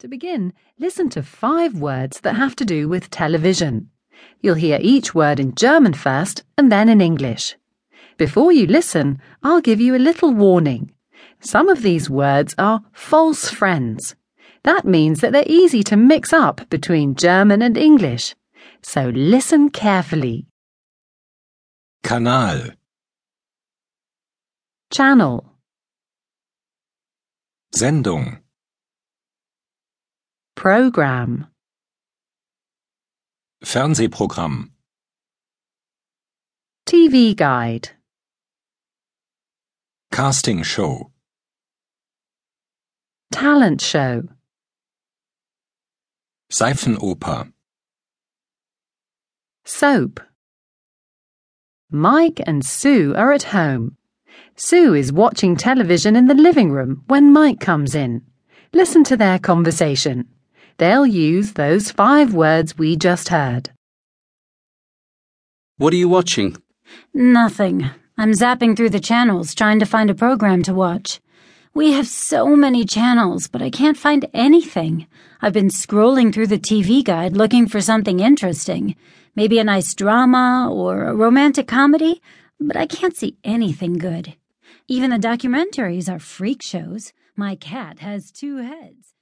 To begin, listen to five words that have to do with television. You'll hear each word in German first and then in English. Before you listen, I'll give you a little warning. Some of these words are false friends. That means that they're easy to mix up between German and English. So listen carefully. Kanal, Channel, Sendung, Program, Fernsehprogramm, TV Guide, Casting Show, Talent Show, Seifenoper, Soap. Mike and Sue are at home. Sue is watching television in the living room when Mike comes in. Listen to their conversation. They'll use those five words we just heard. What are you watching? Nothing. I'm zapping through the channels trying to find a program to watch. We have so many channels, but I can't find anything. I've been scrolling through the TV guide looking for something interesting. Maybe a nice drama or a romantic comedy, but I can't see anything good. Even the documentaries are freak shows. My cat has two heads.